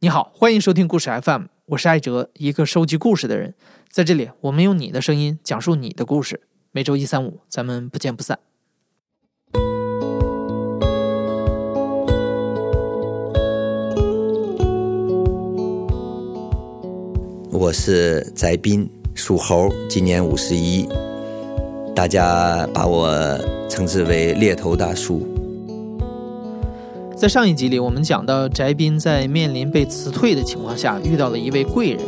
你好，欢迎收听故事 FM，我是艾哲，一个收集故事的人。在这里，我们用你的声音讲述你的故事。每周一、三、五，咱们不见不散。我是翟斌，属猴，今年五十一，大家把我称之为猎头大叔。在上一集里，我们讲到翟斌在面临被辞退的情况下，遇到了一位贵人。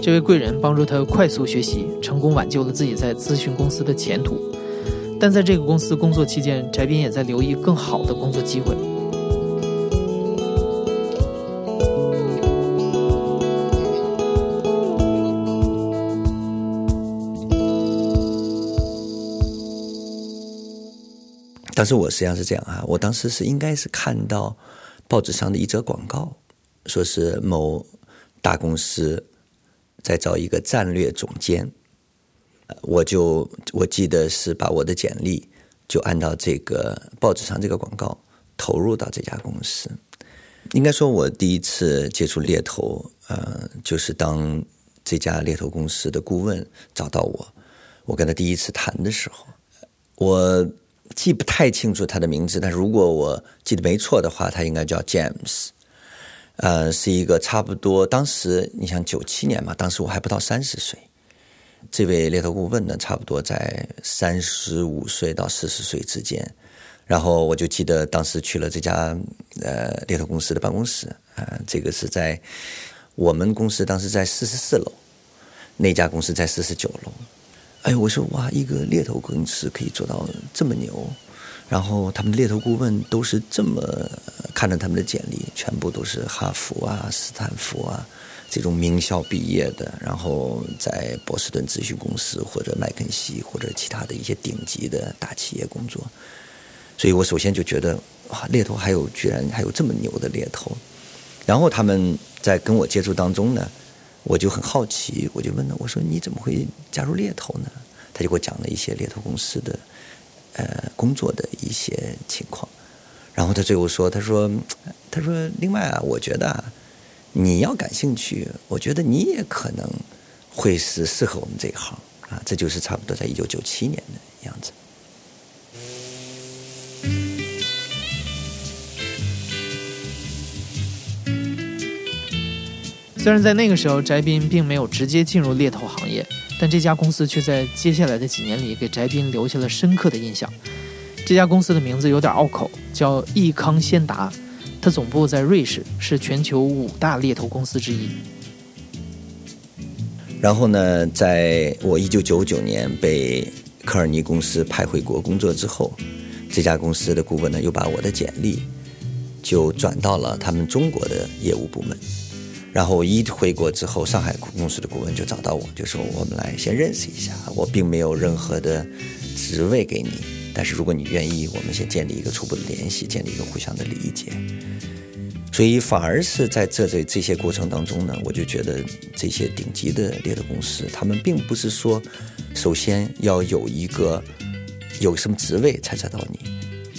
这位贵人帮助他快速学习，成功挽救了自己在咨询公司的前途。但在这个公司工作期间，翟斌也在留意更好的工作机会。当时我实际上是这样啊，我当时是应该是看到报纸上的一则广告，说是某大公司在招一个战略总监，我就我记得是把我的简历就按照这个报纸上这个广告投入到这家公司。应该说，我第一次接触猎头，呃，就是当这家猎头公司的顾问找到我，我跟他第一次谈的时候，我。记不太清楚他的名字，但如果我记得没错的话，他应该叫 James，呃，是一个差不多当时你想九七年嘛，当时我还不到三十岁，这位猎头顾问呢，差不多在三十五岁到四十岁之间，然后我就记得当时去了这家呃猎头公司的办公室，啊，这个是在我们公司当时在四十四楼，那家公司在四十九楼。哎，我说哇，一个猎头公司可以做到这么牛，然后他们猎头顾问都是这么看着他们的简历，全部都是哈佛啊、斯坦福啊这种名校毕业的，然后在波士顿咨询公司或者麦肯锡或者其他的一些顶级的大企业工作，所以我首先就觉得哇，猎头还有居然还有这么牛的猎头，然后他们在跟我接触当中呢。我就很好奇，我就问他：“我说你怎么会加入猎头呢？”他就给我讲了一些猎头公司的呃工作的一些情况。然后他最后说：“他说，他说，另外啊，我觉得啊，你要感兴趣，我觉得你也可能会是适合我们这一行啊。”这就是差不多在一九九七年的样子。虽然在那个时候，翟斌并没有直接进入猎头行业，但这家公司却在接下来的几年里给翟斌留下了深刻的印象。这家公司的名字有点拗口，叫易康先达，它总部在瑞士，是全球五大猎头公司之一。然后呢，在我一九九九年被科尔尼公司派回国工作之后，这家公司的顾问呢又把我的简历就转到了他们中国的业务部门。然后我一回国之后，上海公司的顾问就找到我，就说我们来先认识一下。我并没有任何的职位给你，但是如果你愿意，我们先建立一个初步的联系，建立一个互相的理解。所以反而是在这这这些过程当中呢，我就觉得这些顶级的猎头公司，他们并不是说首先要有一个有什么职位才找到你，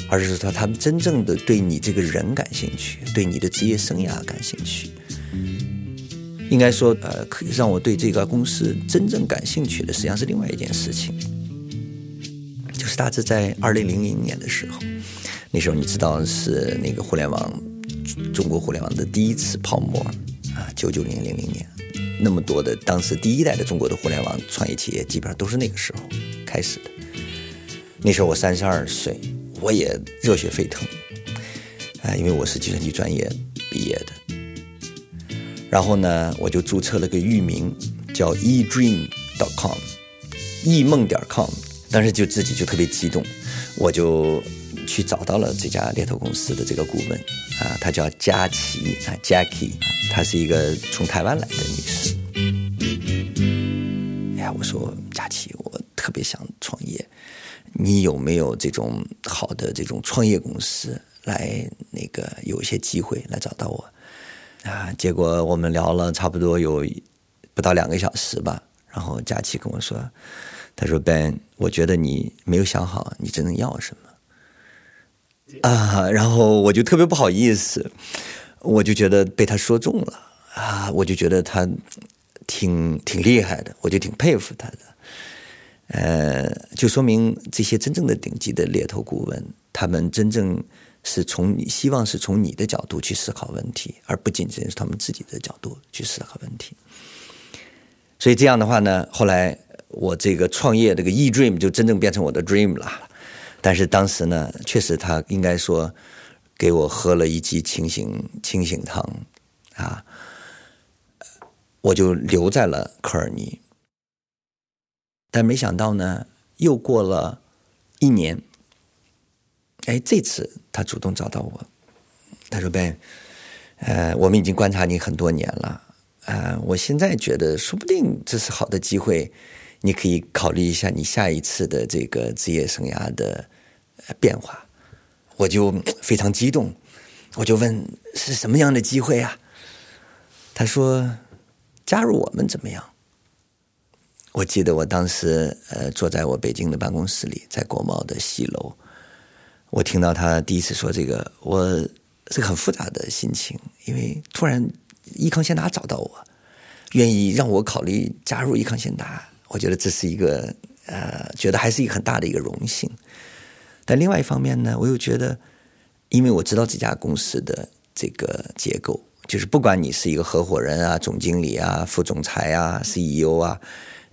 而是说他们真正的对你这个人感兴趣，对你的职业生涯感兴趣。应该说，呃，可以让我对这个公司真正感兴趣的，实际上是另外一件事情，就是大致在二零零零年的时候，那时候你知道是那个互联网，中国互联网的第一次泡沫啊，九九年零零年，那么多的当时第一代的中国的互联网创业企业，基本上都是那个时候开始的。那时候我三十二岁，我也热血沸腾，啊，因为我是计算机专业毕业的。然后呢，我就注册了个域名，叫 edream.com，易梦点 com。当时就自己就特别激动，我就去找到了这家猎头公司的这个顾问，啊，他叫佳琪啊，Jackie，她是一个从台湾来的女士。哎呀，我说佳琪，我特别想创业，你有没有这种好的这种创业公司来那个有一些机会来找到我？啊，结果我们聊了差不多有不到两个小时吧，然后佳琪跟我说：“他说 Ben，我觉得你没有想好你真正要什么。”啊，然后我就特别不好意思，我就觉得被他说中了啊，我就觉得他挺挺厉害的，我就挺佩服他的。呃，就说明这些真正的顶级的猎头顾问，他们真正是从你希望是从你的角度去思考问题，而不仅仅是他们自己的角度去思考问题。所以这样的话呢，后来我这个创业这个 e dream 就真正变成我的 dream 了。但是当时呢，确实他应该说给我喝了一剂清醒清醒汤啊，我就留在了科尔尼。但没想到呢，又过了一年，哎，这次他主动找到我，他说：“Ben，呃，我们已经观察你很多年了，呃，我现在觉得说不定这是好的机会，你可以考虑一下你下一次的这个职业生涯的变化。”我就非常激动，我就问是什么样的机会啊？他说：“加入我们怎么样？”我记得我当时呃坐在我北京的办公室里，在国贸的西楼，我听到他第一次说这个，我是个很复杂的心情，因为突然益康先达找到我，愿意让我考虑加入益康先达，我觉得这是一个呃，觉得还是一个很大的一个荣幸。但另外一方面呢，我又觉得，因为我知道这家公司的这个结构，就是不管你是一个合伙人啊、总经理啊、副总裁啊、CEO 啊。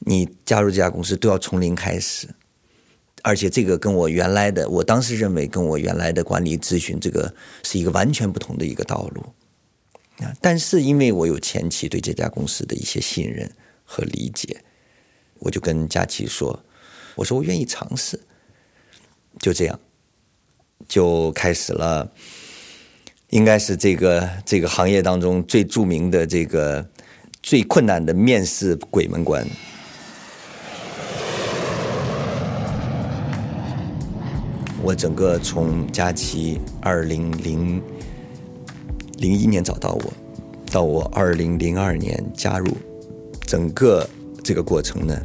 你加入这家公司都要从零开始，而且这个跟我原来的，我当时认为跟我原来的管理咨询这个是一个完全不同的一个道路啊。但是因为我有前期对这家公司的一些信任和理解，我就跟佳琪说：“我说我愿意尝试。”就这样，就开始了，应该是这个这个行业当中最著名的这个最困难的面试鬼门关。我整个从佳琪二零零零一年找到我，到我二零零二年加入，整个这个过程呢，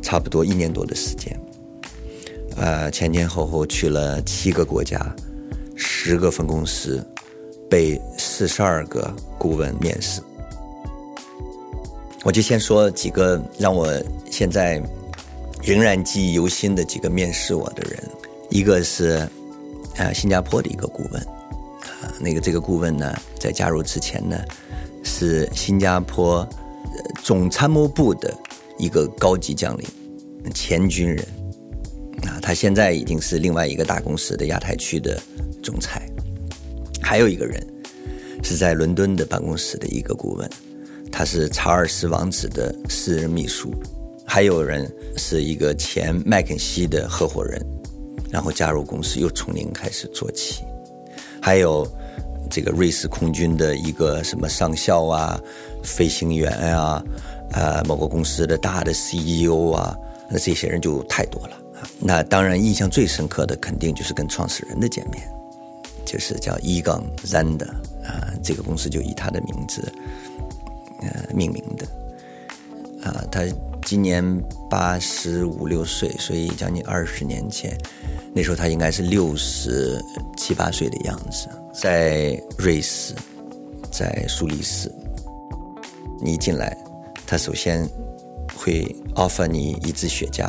差不多一年多的时间，呃，前前后后去了七个国家，十个分公司，被四十二个顾问面试。我就先说几个让我现在仍然记忆犹新的几个面试我的人。一个是，呃，新加坡的一个顾问，啊，那个这个顾问呢，在加入之前呢，是新加坡总参谋部的一个高级将领，前军人，啊，他现在已经是另外一个大公司的亚太区的总裁。还有一个人是在伦敦的办公室的一个顾问，他是查尔斯王子的私人秘书。还有人是一个前麦肯锡的合伙人。然后加入公司，又从零开始做起。还有这个瑞士空军的一个什么上校啊、飞行员啊、呃某个公司的大的 CEO 啊，那这些人就太多了。那当然，印象最深刻的肯定就是跟创始人的见面，就是叫伊冈 Zander 啊，这个公司就以他的名字呃命名的。啊，他今年八十五六岁，所以将近二十年前。那时候他应该是六十七八岁的样子，在瑞士，在苏黎世。你一进来，他首先会 offer 你一支雪茄，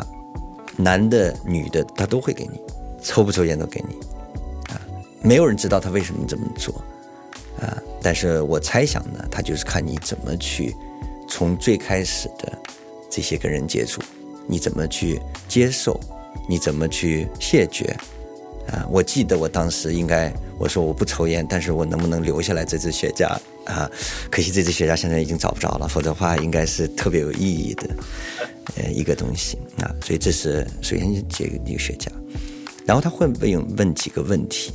男的、女的他都会给你，抽不抽烟都给你，啊，没有人知道他为什么这么做，啊，但是我猜想呢，他就是看你怎么去从最开始的这些跟人接触，你怎么去接受。你怎么去谢绝？啊，我记得我当时应该我说我不抽烟，但是我能不能留下来这支雪茄啊？可惜这支雪茄现在已经找不着了，否则的话应该是特别有意义的呃一个东西啊。所以这是首先这个一个雪茄，然后他会问问几个问题，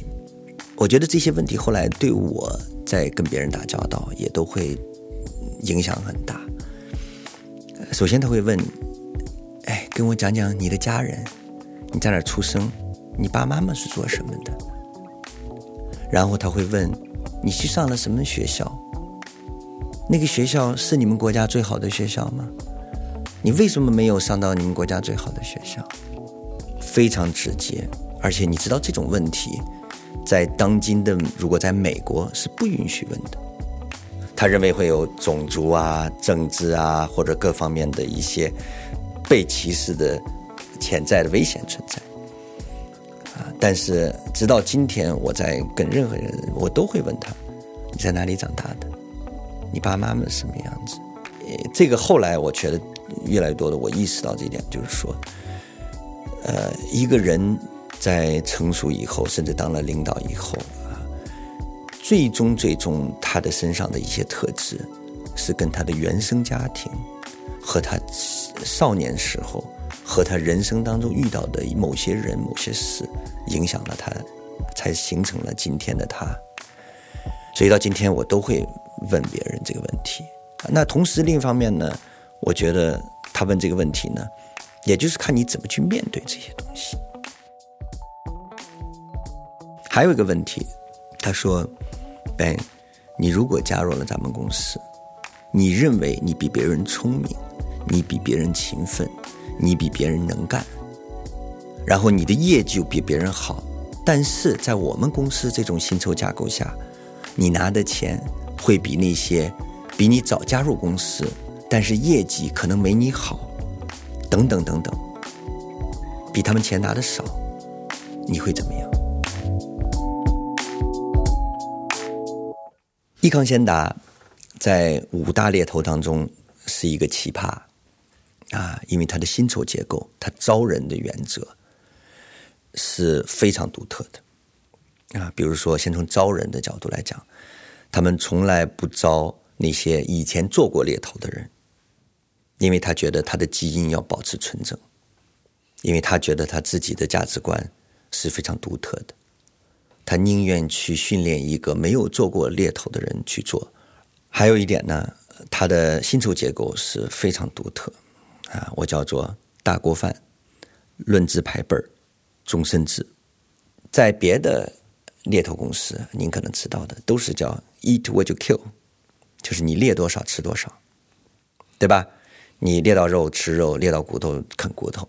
我觉得这些问题后来对我在跟别人打交道也都会影响很大。首先他会问，哎，跟我讲讲你的家人。你在哪出生？你爸妈妈是做什么的？然后他会问你去上了什么学校？那个学校是你们国家最好的学校吗？你为什么没有上到你们国家最好的学校？非常直接，而且你知道这种问题，在当今的如果在美国是不允许问的。他认为会有种族啊、政治啊或者各方面的一些被歧视的潜在的危险存在。啊，但是直到今天，我在跟任何人，我都会问他：你在哪里长大的？你爸妈们什么样子？这个后来我觉得越来越多的，我意识到这一点，就是说，呃，一个人在成熟以后，甚至当了领导以后。最终，最终，他的身上的一些特质，是跟他的原生家庭，和他少年时候，和他人生当中遇到的某些人、某些事，影响了他，才形成了今天的他。所以到今天，我都会问别人这个问题。那同时，另一方面呢，我觉得他问这个问题呢，也就是看你怎么去面对这些东西。还有一个问题，他说。Ben，你如果加入了咱们公司，你认为你比别人聪明，你比别人勤奋，你比别人能干，然后你的业绩又比别人好，但是在我们公司这种薪酬架构下，你拿的钱会比那些比你早加入公司，但是业绩可能没你好，等等等等，比他们钱拿的少，你会怎么样？益康先达在五大猎头当中是一个奇葩啊，因为它的薪酬结构、它招人的原则是非常独特的啊。比如说，先从招人的角度来讲，他们从来不招那些以前做过猎头的人，因为他觉得他的基因要保持纯正，因为他觉得他自己的价值观是非常独特的。他宁愿去训练一个没有做过猎头的人去做。还有一点呢，他的薪酬结构是非常独特啊，我叫做大锅饭、论资排辈儿、终身制。在别的猎头公司，您可能知道的都是叫 eat what you kill，就是你猎多少吃多少，对吧？你猎到肉吃肉，猎到骨头啃骨头，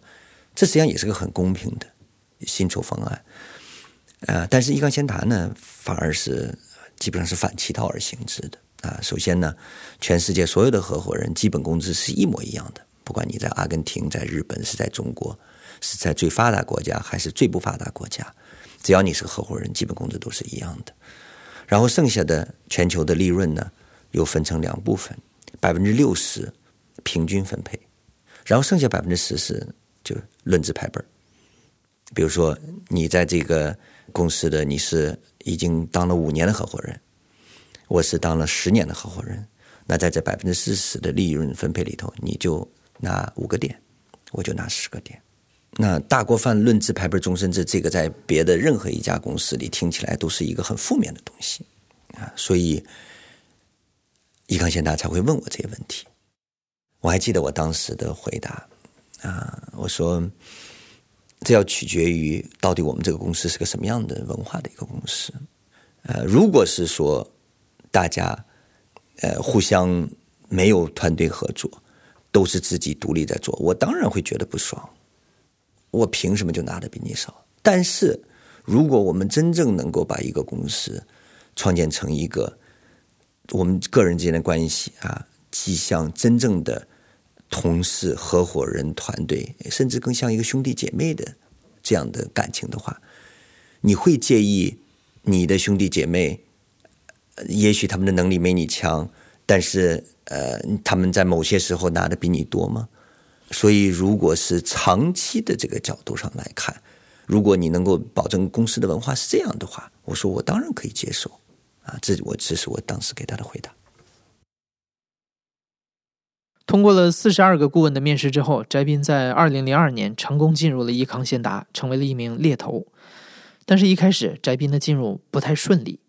这实际上也是个很公平的薪酬方案。呃，但是易康先达呢，反而是基本上是反其道而行之的啊。首先呢，全世界所有的合伙人基本工资是一模一样的，不管你在阿根廷、在日本、是在中国、是在最发达国家还是最不发达国家，只要你是个合伙人，基本工资都是一样的。然后剩下的全球的利润呢，又分成两部分，百分之六十平均分配，然后剩下百分之十是就论资排辈儿。比如说你在这个。公司的你是已经当了五年的合伙人，我是当了十年的合伙人。那在这百分之四十的利润分配里头，你就拿五个点，我就拿十个点。那大锅饭论资排辈终身制，这个在别的任何一家公司里听起来都是一个很负面的东西啊。所以，易康先达才会问我这些问题。我还记得我当时的回答啊，我说。这要取决于到底我们这个公司是个什么样的文化的一个公司。呃，如果是说大家呃互相没有团队合作，都是自己独立在做，我当然会觉得不爽。我凭什么就拿的比你少？但是如果我们真正能够把一个公司创建成一个我们个人之间的关系啊，既像真正的。同事、合伙人、团队，甚至更像一个兄弟姐妹的这样的感情的话，你会介意你的兄弟姐妹？也许他们的能力没你强，但是呃，他们在某些时候拿的比你多吗？所以，如果是长期的这个角度上来看，如果你能够保证公司的文化是这样的话，我说我当然可以接受啊。这我这是我当时给他的回答。通过了四十二个顾问的面试之后，翟斌在二零零二年成功进入了益康先达，成为了一名猎头。但是，一开始翟斌的进入不太顺利。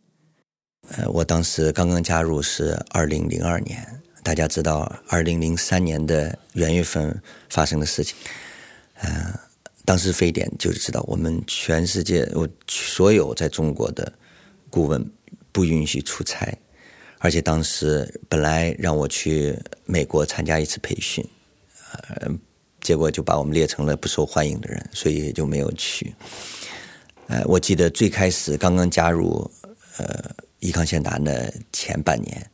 呃，我当时刚刚加入是二零零二年，大家知道二零零三年的元月份发生的事情。呃，当时非典就是知道我们全世界我所有在中国的顾问不允许出差。而且当时本来让我去美国参加一次培训，呃，结果就把我们列成了不受欢迎的人，所以就没有去。呃，我记得最开始刚刚加入呃益康先达的前半年，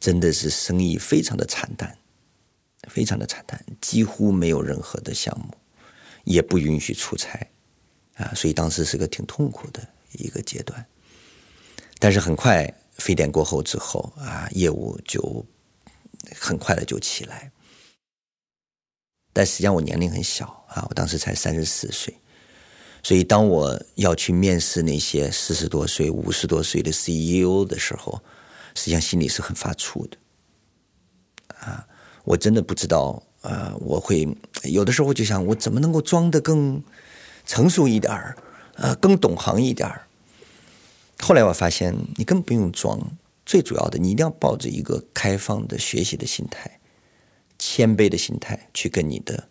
真的是生意非常的惨淡，非常的惨淡，几乎没有任何的项目，也不允许出差，啊，所以当时是个挺痛苦的一个阶段。但是很快非典过后之后啊，业务就很快的就起来。但实际上我年龄很小啊，我当时才三十四岁，所以当我要去面试那些四十多岁、五十多岁的 CEO 的时候，实际上心里是很发怵的。啊，我真的不知道，呃，我会有的时候就想，我怎么能够装得更成熟一点儿，呃，更懂行一点儿。后来我发现，你根本不用装，最主要的，你一定要抱着一个开放的学习的心态、谦卑的心态去跟你的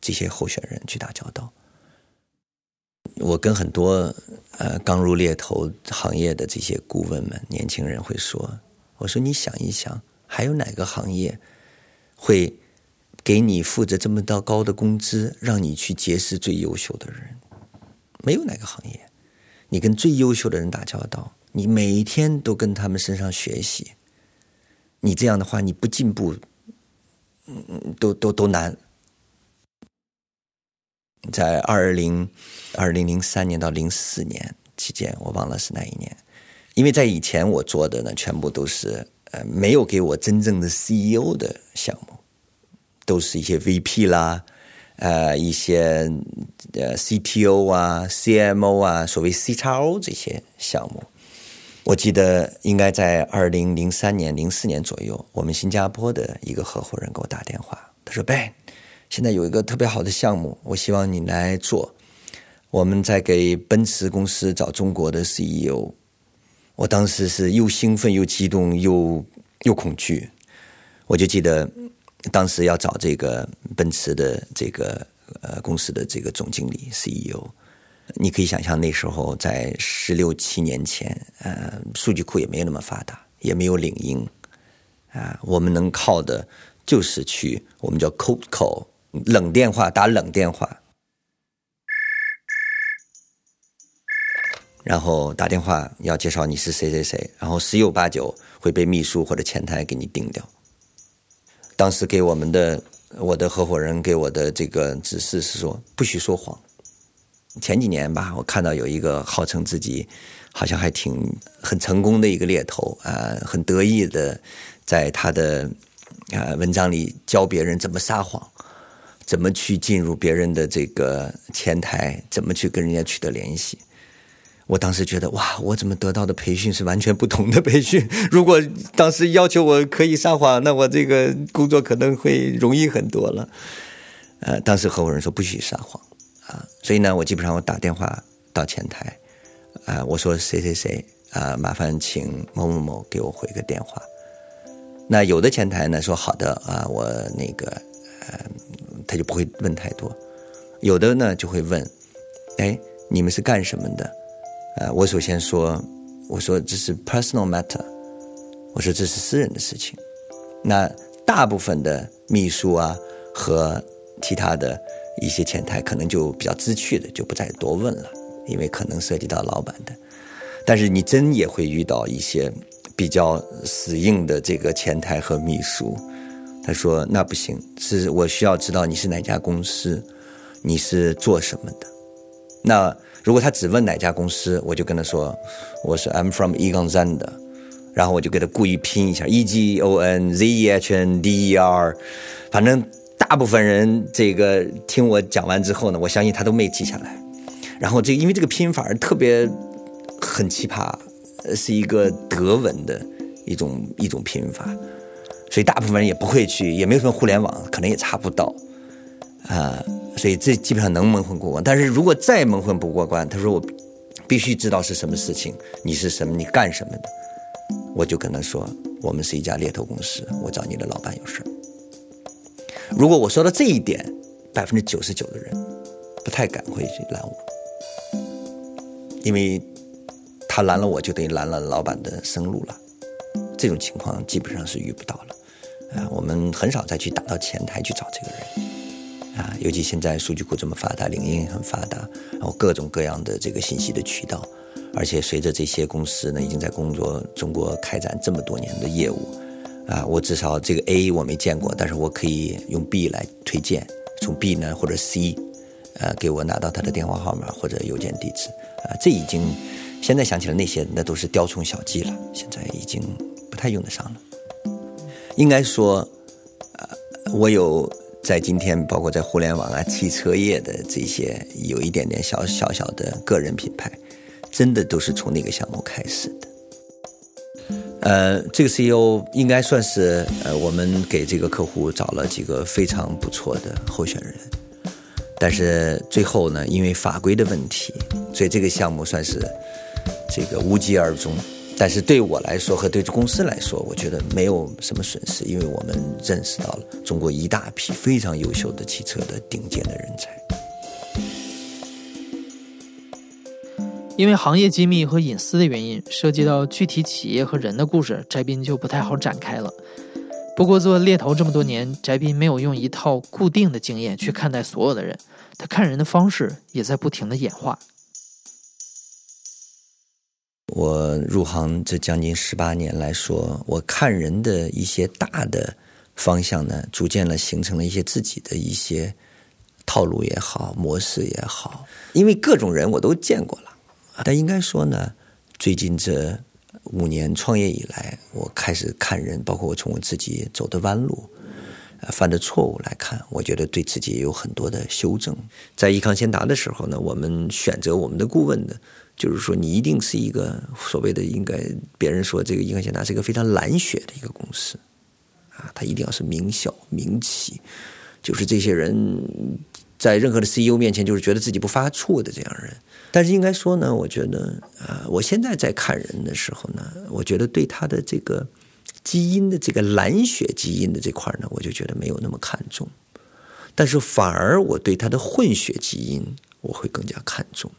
这些候选人去打交道。我跟很多呃刚入猎头行业的这些顾问们、年轻人会说：“我说你想一想，还有哪个行业会给你付着这么高高的工资，让你去结识最优秀的人？没有哪个行业。”你跟最优秀的人打交道，你每一天都跟他们身上学习，你这样的话，你不进步，嗯，都都都难。在二零二零零三年到零四年期间，我忘了是哪一年，因为在以前我做的呢，全部都是呃没有给我真正的 CEO 的项目，都是一些 VP 啦。呃，一些呃 CTO 啊、CMO 啊，所谓 C 叉 O 这些项目，我记得应该在二零零三年、零四年左右，我们新加坡的一个合伙人给我打电话，他说：“Ben，现在有一个特别好的项目，我希望你来做。我们在给奔驰公司找中国的 CEO。”我当时是又兴奋又激动又又恐惧，我就记得。当时要找这个奔驰的这个呃公司的这个总经理 CEO，你可以想象那时候在十六七年前，呃，数据库也没有那么发达，也没有领英，啊，我们能靠的就是去我们叫 cold call 冷电话打冷电话，然后打电话要介绍你是谁谁谁，然后十有八九会被秘书或者前台给你定掉。当时给我们的我的合伙人给我的这个指示是说，不许说谎。前几年吧，我看到有一个号称自己好像还挺很成功的一个猎头啊，很得意的在他的啊文章里教别人怎么撒谎，怎么去进入别人的这个前台，怎么去跟人家取得联系。我当时觉得哇，我怎么得到的培训是完全不同的培训？如果当时要求我可以撒谎，那我这个工作可能会容易很多了。呃，当时合伙人说不许撒谎啊，所以呢，我基本上我打电话到前台，啊，我说谁谁谁啊，麻烦请某某某给我回个电话。那有的前台呢说好的啊，我那个呃，他就不会问太多；有的呢就会问，哎，你们是干什么的？呃，我首先说，我说这是 personal matter，我说这是私人的事情。那大部分的秘书啊和其他的一些前台可能就比较知趣的，就不再多问了，因为可能涉及到老板的。但是你真也会遇到一些比较死硬的这个前台和秘书，他说那不行，是我需要知道你是哪家公司，你是做什么的，那。如果他只问哪家公司，我就跟他说我是 I'm from Egon Zen 的，然后我就给他故意拼一下 E G O N Z E H N D E R，反正大部分人这个听我讲完之后呢，我相信他都没记下来。然后这因为这个拼法特别很奇葩，是一个德文的一种一种拼法，所以大部分人也不会去，也没有什么互联网，可能也查不到啊。所以这基本上能蒙混过关，但是如果再蒙混不过关，他说我必须知道是什么事情，你是什么，你干什么的，我就跟他说，我们是一家猎头公司，我找你的老板有事如果我说到这一点，百分之九十九的人不太敢会去拦我，因为他拦了我就等于拦了老板的生路了，这种情况基本上是遇不到了，啊，我们很少再去打到前台去找这个人。啊，尤其现在数据库这么发达，领英很发达，然后各种各样的这个信息的渠道，而且随着这些公司呢已经在工作中国开展这么多年的业务，啊，我至少这个 A 我没见过，但是我可以用 B 来推荐，从 B 呢或者 C，呃，给我拿到他的电话号码或者邮件地址，啊，这已经现在想起来那些那都是雕虫小技了，现在已经不太用得上了。应该说，呃，我有在今天包括在互联网啊、汽车业的这些有一点点小小小的个人品牌，真的都是从那个项目开始的。呃，这个 CEO 应该算是呃，我们给这个客户找了几个非常不错的候选人，但是最后呢，因为法规的问题，所以这个项目算是这个无疾而终。但是对我来说和对公司来说，我觉得没有什么损失，因为我们认识到了中国一大批非常优秀的汽车的顶尖的人才。因为行业机密和隐私的原因，涉及到具体企业和人的故事，翟斌就不太好展开了。不过做猎头这么多年，翟斌没有用一套固定的经验去看待所有的人，他看人的方式也在不停的演化。我入行这将近十八年来说，我看人的一些大的方向呢，逐渐的形成了一些自己的一些套路也好，模式也好，因为各种人我都见过了。但应该说呢，最近这五年创业以来，我开始看人，包括我从我自己走的弯路、犯的错误来看，我觉得对自己也有很多的修正。在易康先达的时候呢，我们选择我们的顾问呢，就是说你一定是一个所谓的应该别人说这个益康先达是一个非常蓝血的一个公司啊，他一定要是名校名企，就是这些人在任何的 CEO 面前就是觉得自己不发怵的这样人。但是应该说呢，我觉得，呃，我现在在看人的时候呢，我觉得对他的这个基因的这个蓝血基因的这块呢，我就觉得没有那么看重。但是反而我对他的混血基因，我会更加看重。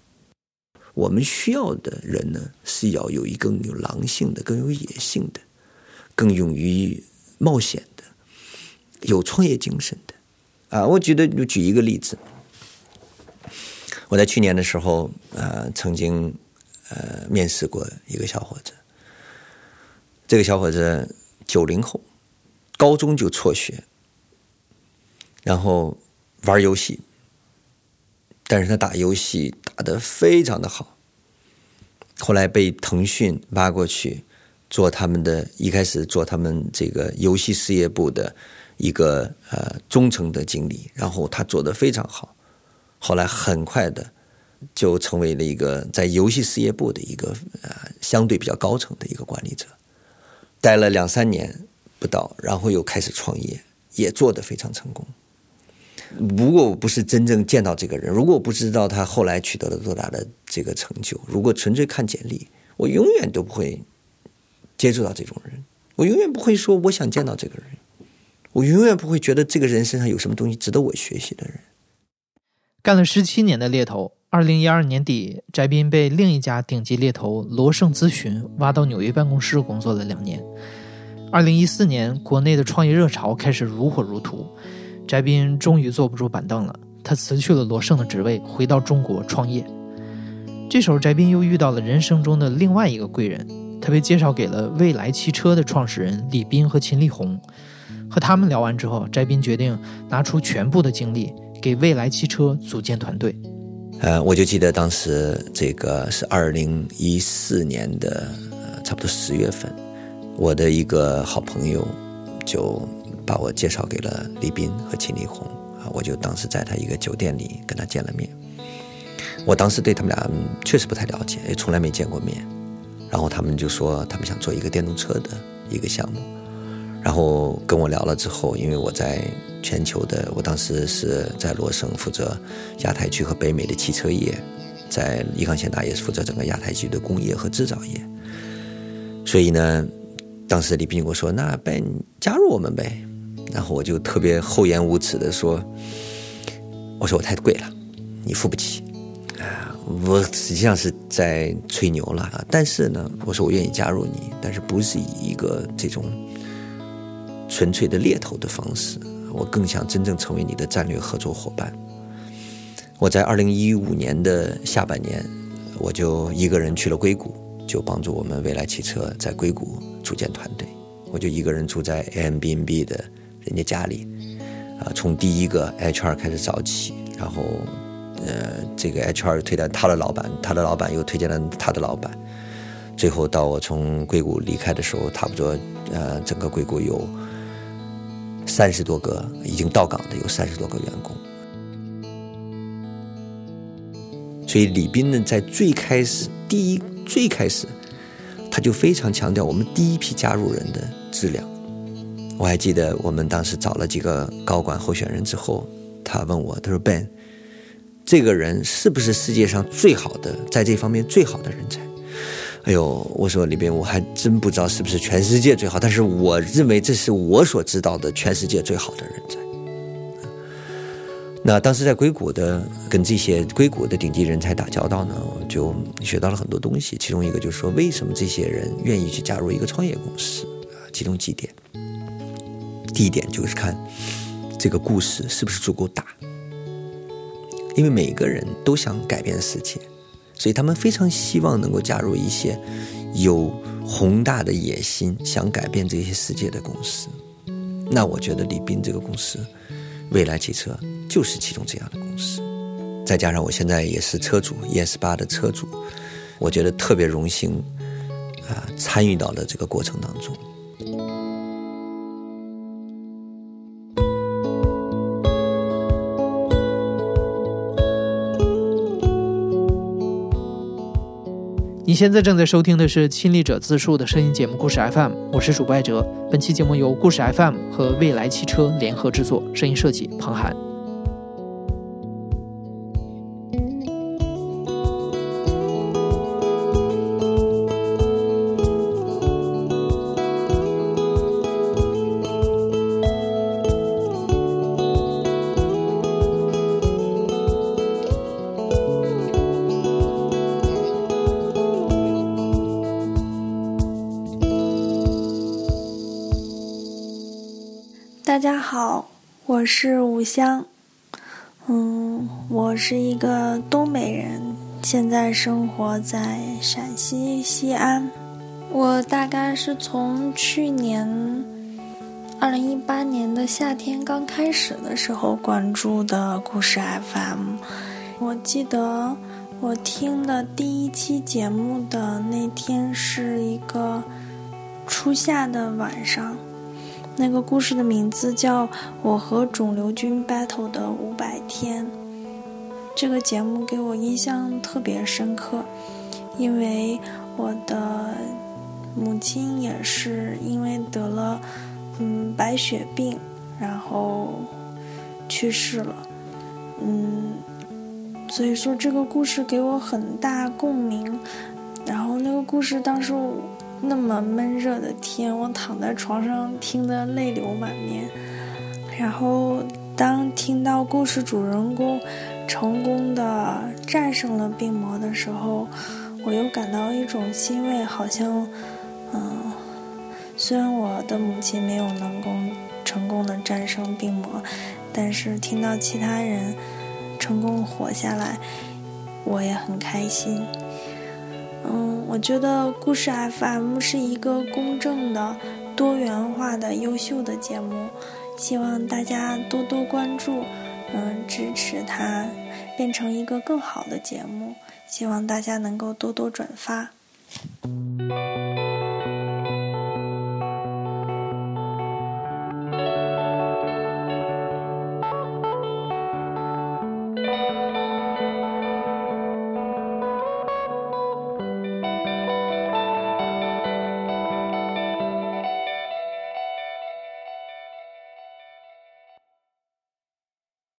我们需要的人呢，是要有一更有狼性的、更有野性的、更勇于冒险的、有创业精神的。啊，我觉得就举一个例子。我在去年的时候，呃，曾经呃面试过一个小伙子。这个小伙子九零后，高中就辍学，然后玩游戏，但是他打游戏打的非常的好。后来被腾讯挖过去做他们的，一开始做他们这个游戏事业部的一个呃中层的经理，然后他做的非常好。后来很快的就成为了一个在游戏事业部的一个呃相对比较高层的一个管理者，待了两三年不到，然后又开始创业，也做得非常成功。如果我不是真正见到这个人，如果我不知道他后来取得了多大的这个成就，如果纯粹看简历，我永远都不会接触到这种人，我永远不会说我想见到这个人，我永远不会觉得这个人身上有什么东西值得我学习的人。干了十七年的猎头，二零一二年底，翟斌被另一家顶级猎头罗盛咨询挖到纽约办公室工作了两年。二零一四年，国内的创业热潮开始如火如荼，翟斌终于坐不住板凳了，他辞去了罗胜的职位，回到中国创业。这时候，翟斌又遇到了人生中的另外一个贵人，他被介绍给了未来汽车的创始人李斌和秦力红。和他们聊完之后，翟斌决定拿出全部的精力。给未来汽车组建团队，呃，我就记得当时这个是二零一四年的差不多十月份，我的一个好朋友就把我介绍给了李斌和秦力红啊，我就当时在他一个酒店里跟他见了面。我当时对他们俩确实不太了解，也从来没见过面，然后他们就说他们想做一个电动车的一个项目。然后跟我聊了之后，因为我在全球的，我当时是在罗省负责亚太区和北美的汽车业，在益康先达也是负责整个亚太区的工业和制造业。所以呢，当时李斌跟我说：“那呗，加入我们呗。”然后我就特别厚颜无耻的说：“我说我太贵了，你付不起。”啊，我实际上是在吹牛了啊。但是呢，我说我愿意加入你，但是不是以一个这种。纯粹的猎头的方式，我更想真正成为你的战略合作伙伴。我在二零一五年的下半年，我就一个人去了硅谷，就帮助我们未来汽车在硅谷组建团队。我就一个人住在 Airbnb 的人家家里，啊，从第一个 HR 开始找起，然后，呃，这个 HR 推荐他的老板，他的老板又推荐了他的老板，最后到我从硅谷离开的时候，差不多，呃，整个硅谷有三十多个已经到岗的有三十多个员工。所以李斌呢，在最开始第一最开始，他就非常强调我们第一批加入人的质量。我还记得我们当时找了几个高管候选人之后，他问我，他说：“Ben，这个人是不是世界上最好的，在这方面最好的人才？”哎呦，我说里边我还真不知道是不是全世界最好，但是我认为这是我所知道的全世界最好的人才。那当时在硅谷的跟这些硅谷的顶级人才打交道呢，我就学到了很多东西。其中一个就是说，为什么这些人愿意去加入一个创业公司啊？其中几点，第一点就是看这个故事是不是足够大，因为每个人都想改变世界，所以他们非常希望能够加入一些有宏大的野心、想改变这些世界的公司。那我觉得李斌这个公司。未来汽车就是其中这样的公司，再加上我现在也是车主，ES 八的车主，我觉得特别荣幸，啊，参与到了这个过程当中。你现在正在收听的是亲历者自述的声音节目《故事 FM》，我是主播艾哲。本期节目由故事 FM 和未来汽车联合制作，声音设计庞涵。是吴香，嗯，我是一个东北人，现在生活在陕西西安。我大概是从去年二零一八年的夏天刚开始的时候关注的故事 FM。我记得我听的第一期节目的那天是一个初夏的晚上。那个故事的名字叫《我和肿瘤君 battle 的五百天》。这个节目给我印象特别深刻，因为我的母亲也是因为得了嗯白血病，然后去世了。嗯，所以说这个故事给我很大共鸣。然后那个故事当时我。那么闷热的天，我躺在床上听得泪流满面。然后，当听到故事主人公成功的战胜了病魔的时候，我又感到一种欣慰，好像，嗯，虽然我的母亲没有能够成功的战胜病魔，但是听到其他人成功活下来，我也很开心。嗯，我觉得故事 FM 是一个公正的、多元化的、优秀的节目，希望大家多多关注，嗯，支持它变成一个更好的节目。希望大家能够多多转发。